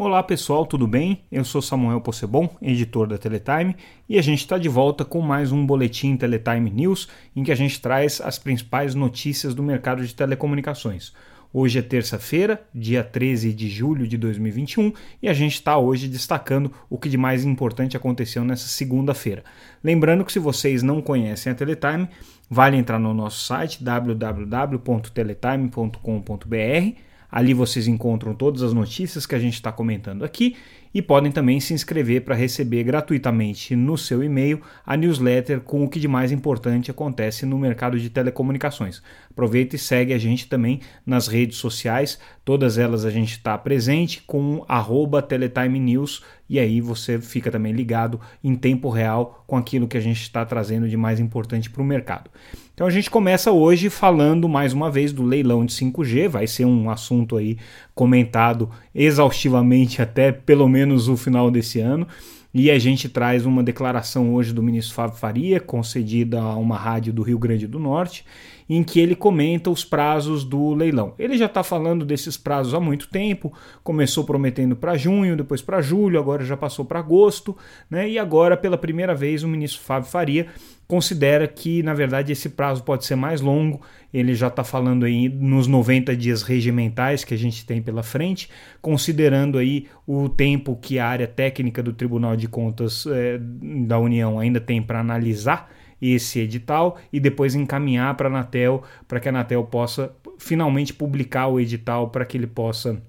Olá pessoal, tudo bem? Eu sou Samuel Possebon, editor da Teletime, e a gente está de volta com mais um boletim Teletime News em que a gente traz as principais notícias do mercado de telecomunicações. Hoje é terça-feira, dia 13 de julho de 2021, e a gente está hoje destacando o que de mais importante aconteceu nessa segunda-feira. Lembrando que se vocês não conhecem a Teletime, vale entrar no nosso site www.teletime.com.br Ali vocês encontram todas as notícias que a gente está comentando aqui e podem também se inscrever para receber gratuitamente no seu e-mail a newsletter com o que de mais importante acontece no mercado de telecomunicações. Aproveita e segue a gente também nas redes sociais, todas elas a gente está presente com arroba Teletime News e aí você fica também ligado em tempo real com aquilo que a gente está trazendo de mais importante para o mercado. Então a gente começa hoje falando mais uma vez do leilão de 5G, vai ser um assunto aí comentado exaustivamente até pelo menos o final desse ano. E a gente traz uma declaração hoje do ministro Fábio Faria, concedida a uma rádio do Rio Grande do Norte, em que ele comenta os prazos do leilão. Ele já está falando desses prazos há muito tempo, começou prometendo para junho, depois para julho, agora já passou para agosto, né? e agora, pela primeira vez, o ministro Fábio Faria considera que, na verdade, esse prazo pode ser mais longo. Ele já está falando aí nos 90 dias regimentais que a gente tem pela frente, considerando aí o tempo que a área técnica do Tribunal de Contas é, da União ainda tem para analisar esse edital e depois encaminhar para a Anatel, para que a Anatel possa finalmente publicar o edital para que ele possa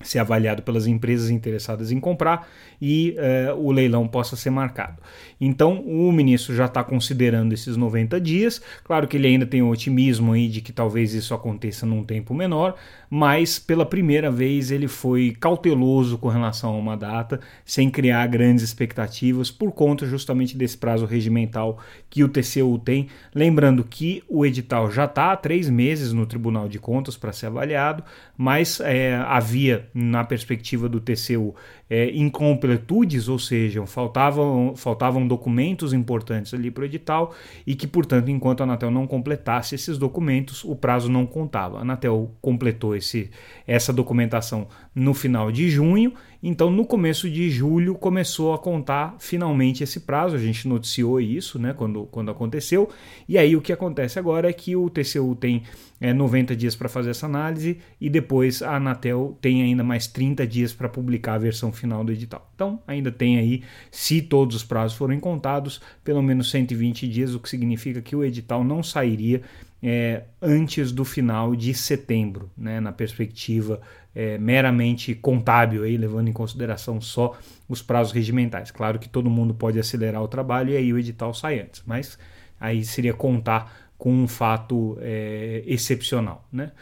ser avaliado pelas empresas interessadas em comprar e uh, o leilão possa ser marcado. Então, o ministro já está considerando esses 90 dias. Claro que ele ainda tem o otimismo aí de que talvez isso aconteça num tempo menor, mas pela primeira vez ele foi cauteloso com relação a uma data, sem criar grandes expectativas, por conta justamente desse prazo regimental que o TCU tem. Lembrando que o edital já está há três meses no Tribunal de Contas para ser avaliado, mas é, havia na perspectiva do TCU é, incompletudes, ou seja, faltavam, faltavam documentos importantes ali para o edital e que, portanto, enquanto a Anatel não completasse esses documentos, o prazo não contava. A Anatel completou esse, essa documentação no final de junho então, no começo de julho, começou a contar finalmente esse prazo. A gente noticiou isso né, quando, quando aconteceu. E aí, o que acontece agora é que o TCU tem é, 90 dias para fazer essa análise e depois a Anatel tem ainda mais 30 dias para publicar a versão final do edital. Então, ainda tem aí, se todos os prazos forem contados, pelo menos 120 dias, o que significa que o edital não sairia é, antes do final de setembro, né, na perspectiva é, meramente contábil, aí, levando em consideração só os prazos regimentais. Claro que todo mundo pode acelerar o trabalho e aí o edital sai antes, mas aí seria contar com um fato é, excepcional. Né?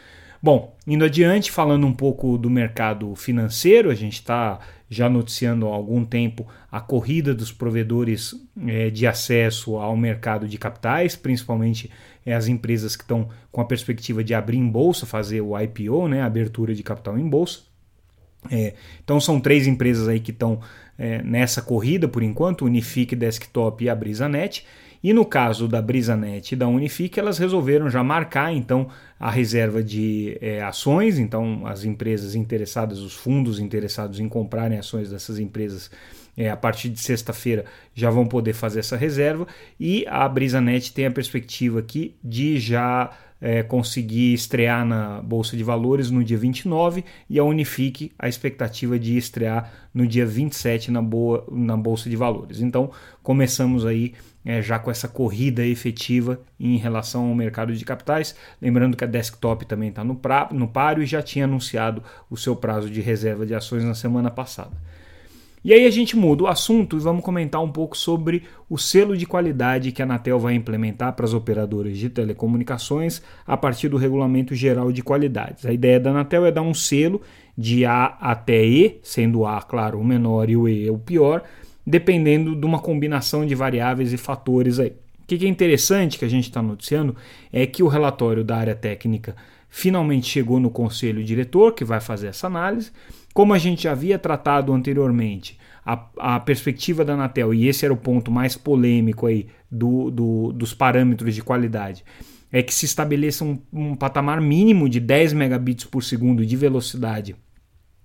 Bom, indo adiante, falando um pouco do mercado financeiro, a gente está já noticiando há algum tempo a corrida dos provedores é, de acesso ao mercado de capitais, principalmente é, as empresas que estão com a perspectiva de abrir em bolsa, fazer o IPO, né, abertura de capital em bolsa. É, então são três empresas aí que estão é, nessa corrida por enquanto, Unifique Desktop e a BrisaNet. E no caso da BrisaNet e da Unifique, elas resolveram já marcar então a reserva de é, ações, então as empresas interessadas, os fundos interessados em comprarem ações dessas empresas é, a partir de sexta-feira já vão poder fazer essa reserva. E a BrisaNet tem a perspectiva aqui de já é, conseguir estrear na Bolsa de Valores no dia 29 e a Unifique a expectativa de estrear no dia 27 na, boa, na Bolsa de Valores. Então começamos aí é, já com essa corrida efetiva em relação ao mercado de capitais. Lembrando que a Desktop também está no, no páreo e já tinha anunciado o seu prazo de reserva de ações na semana passada. E aí a gente muda o assunto e vamos comentar um pouco sobre o selo de qualidade que a Anatel vai implementar para as operadoras de telecomunicações a partir do Regulamento Geral de Qualidades. A ideia da Anatel é dar um selo de A até E, sendo A, claro, o menor e o E o pior, dependendo de uma combinação de variáveis e fatores aí. O que é interessante que a gente está noticiando é que o relatório da área técnica finalmente chegou no conselho diretor, que vai fazer essa análise. Como a gente havia tratado anteriormente, a, a perspectiva da Anatel, e esse era o ponto mais polêmico aí do, do, dos parâmetros de qualidade, é que se estabeleça um, um patamar mínimo de 10 megabits por segundo de velocidade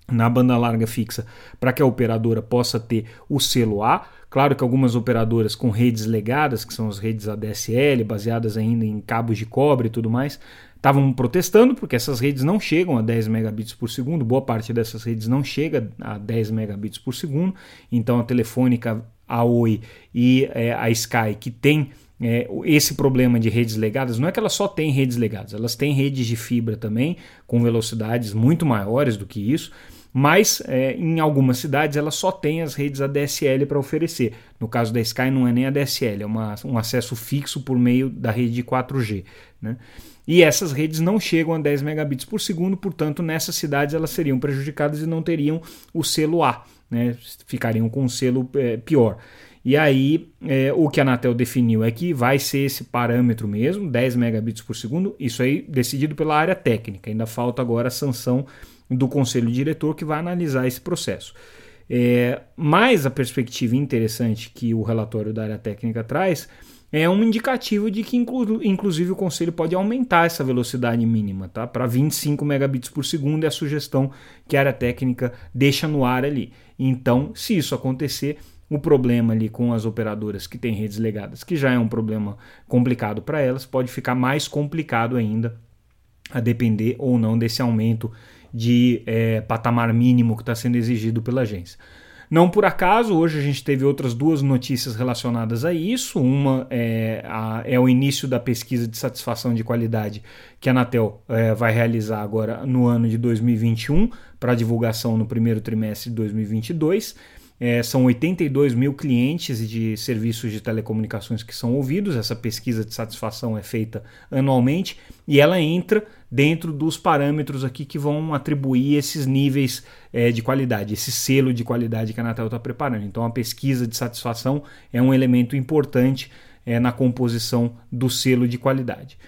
na banda larga fixa para que a operadora possa ter o selo A. Claro que algumas operadoras com redes legadas, que são as redes ADSL, baseadas ainda em cabos de cobre e tudo mais, estavam protestando porque essas redes não chegam a 10 megabits por segundo, boa parte dessas redes não chega a 10 megabits por segundo, então a Telefônica, a Oi e é, a Sky, que tem é, esse problema de redes legadas, não é que elas só têm redes legadas, elas têm redes de fibra também, com velocidades muito maiores do que isso, mas é, em algumas cidades ela só tem as redes ADSL para oferecer. No caso da Sky não é nem ADSL, é uma, um acesso fixo por meio da rede de 4G. Né? E essas redes não chegam a 10 megabits por segundo, portanto, nessas cidades elas seriam prejudicadas e não teriam o selo A, né? ficariam com um selo é, pior. E aí, é, o que a Anatel definiu é que vai ser esse parâmetro mesmo, 10 megabits por segundo, isso aí decidido pela área técnica, ainda falta agora a sanção do conselho diretor que vai analisar esse processo. É, mas a perspectiva interessante que o relatório da área técnica traz é um indicativo de que, inclu inclusive, o conselho pode aumentar essa velocidade mínima tá? para 25 megabits por segundo, é a sugestão que a área técnica deixa no ar ali. Então, se isso acontecer, o problema ali com as operadoras que têm redes legadas, que já é um problema complicado para elas, pode ficar mais complicado ainda a depender ou não desse aumento de é, patamar mínimo que está sendo exigido pela agência. Não por acaso, hoje a gente teve outras duas notícias relacionadas a isso. Uma é, a, é o início da pesquisa de satisfação de qualidade que a Anatel é, vai realizar agora no ano de 2021, para divulgação no primeiro trimestre de 2022. É, são 82 mil clientes de serviços de telecomunicações que são ouvidos. Essa pesquisa de satisfação é feita anualmente e ela entra dentro dos parâmetros aqui que vão atribuir esses níveis é, de qualidade, esse selo de qualidade que a Anatel está preparando. Então, a pesquisa de satisfação é um elemento importante é, na composição do selo de qualidade.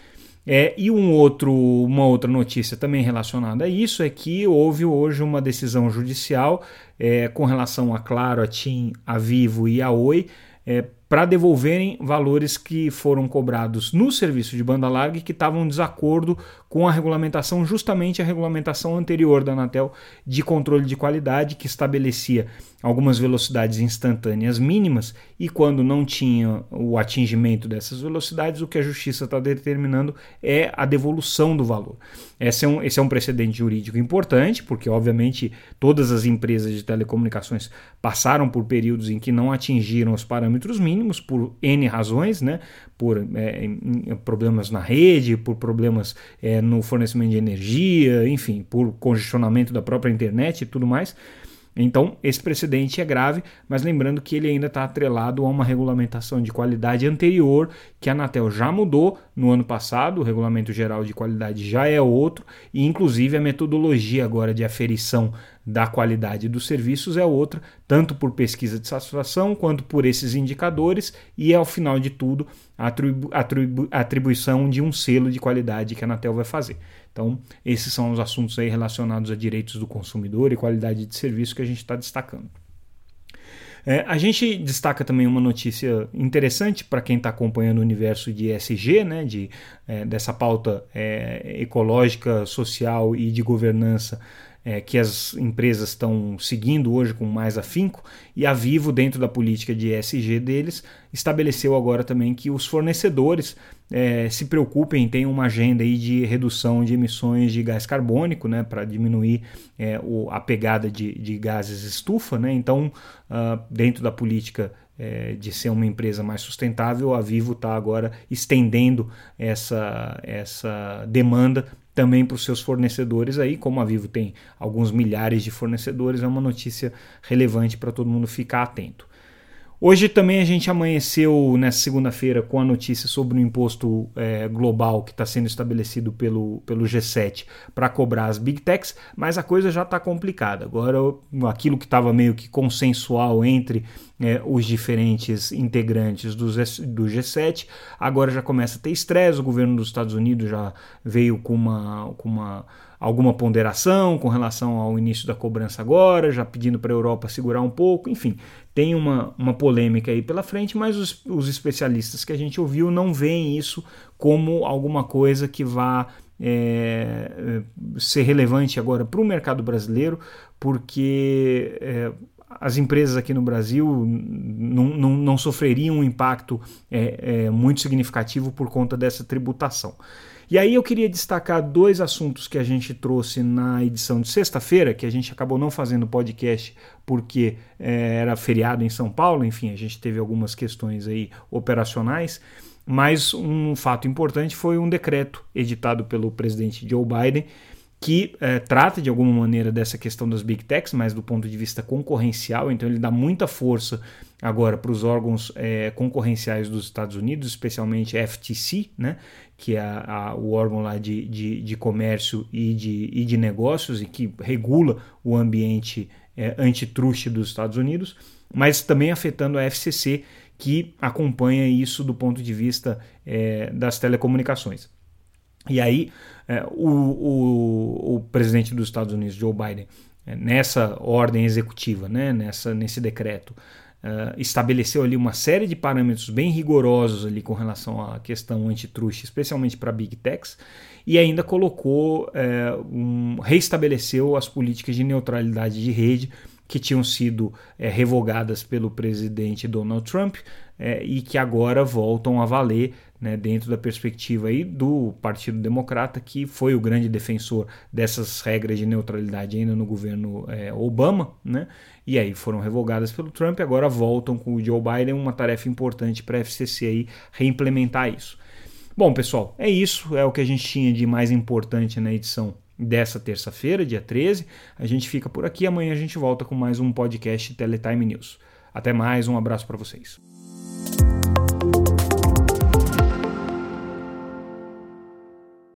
É, e um outro, uma outra notícia também relacionada a isso é que houve hoje uma decisão judicial é, com relação a Claro, a TIM, a Vivo e a Oi é, para devolverem valores que foram cobrados no serviço de banda larga e que estavam em desacordo com a regulamentação, justamente a regulamentação anterior da Anatel de controle de qualidade, que estabelecia algumas velocidades instantâneas mínimas e quando não tinha o atingimento dessas velocidades, o que a justiça está determinando é a devolução do valor. Esse é, um, esse é um precedente jurídico importante, porque obviamente todas as empresas de telecomunicações passaram por períodos em que não atingiram os parâmetros mínimos por N razões, né? por é, problemas na rede, por problemas é, no fornecimento de energia, enfim, por congestionamento da própria internet e tudo mais. Então, esse precedente é grave, mas lembrando que ele ainda está atrelado a uma regulamentação de qualidade anterior, que a Anatel já mudou no ano passado, o Regulamento Geral de Qualidade já é outro, e inclusive a metodologia agora de aferição da qualidade dos serviços é outra, tanto por pesquisa de satisfação quanto por esses indicadores, e ao final de tudo, a atribu atribu atribuição de um selo de qualidade que a Anatel vai fazer. Então, esses são os assuntos aí relacionados a direitos do consumidor e qualidade de serviço que a gente está destacando. É, a gente destaca também uma notícia interessante para quem está acompanhando o universo de ESG, né, de, é, dessa pauta é, ecológica, social e de governança é, que as empresas estão seguindo hoje com mais afinco, e a Vivo, dentro da política de ESG deles, estabeleceu agora também que os fornecedores é, se preocupem, tenham uma agenda aí de redução de emissões de gás carbônico, né, para diminuir é, o, a pegada de, de gases estufa. Né? Então, uh, dentro da política é, de ser uma empresa mais sustentável, a Vivo está agora estendendo essa, essa demanda também para os seus fornecedores aí, como a Vivo tem alguns milhares de fornecedores, é uma notícia relevante para todo mundo ficar atento. Hoje também a gente amanheceu nessa segunda-feira com a notícia sobre o imposto é, global que está sendo estabelecido pelo, pelo G7 para cobrar as big techs, mas a coisa já está complicada. Agora, aquilo que estava meio que consensual entre é, os diferentes integrantes do, do G7, agora já começa a ter estresse. O governo dos Estados Unidos já veio com uma. Com uma alguma ponderação com relação ao início da cobrança agora, já pedindo para a Europa segurar um pouco, enfim, tem uma, uma polêmica aí pela frente, mas os, os especialistas que a gente ouviu não veem isso como alguma coisa que vá é, ser relevante agora para o mercado brasileiro, porque é, as empresas aqui no Brasil não, não, não sofreriam um impacto é, é, muito significativo por conta dessa tributação. E aí eu queria destacar dois assuntos que a gente trouxe na edição de sexta-feira, que a gente acabou não fazendo podcast porque é, era feriado em São Paulo, enfim, a gente teve algumas questões aí operacionais. Mas um fato importante foi um decreto editado pelo presidente Joe Biden que é, trata de alguma maneira dessa questão das big techs, mas do ponto de vista concorrencial, então ele dá muita força agora para os órgãos é, concorrenciais dos Estados Unidos, especialmente FTC, né, que é a, a, o órgão lá de, de, de comércio e de, e de negócios e que regula o ambiente é, antitruste dos Estados Unidos, mas também afetando a FCC, que acompanha isso do ponto de vista é, das telecomunicações. E aí, é, o, o, o, presidente dos Estados Unidos, Joe Biden, é, nessa ordem executiva, né, nessa, nesse decreto, é, estabeleceu ali uma série de parâmetros bem rigorosos ali com relação à questão antitruste, especialmente para Big Techs, e ainda colocou, um, reestabeleceu as políticas de neutralidade de rede que tinham sido revogadas pelo presidente Donald Trump e que agora voltam a valer né, dentro da perspectiva aí do Partido Democrata, que foi o grande defensor dessas regras de neutralidade ainda no governo é, Obama, né, e aí foram revogadas pelo Trump, agora voltam com o Joe Biden, uma tarefa importante para a FCC aí reimplementar isso. Bom, pessoal, é isso, é o que a gente tinha de mais importante na edição dessa terça-feira, dia 13. A gente fica por aqui, amanhã a gente volta com mais um podcast Teletime News. Até mais, um abraço para vocês.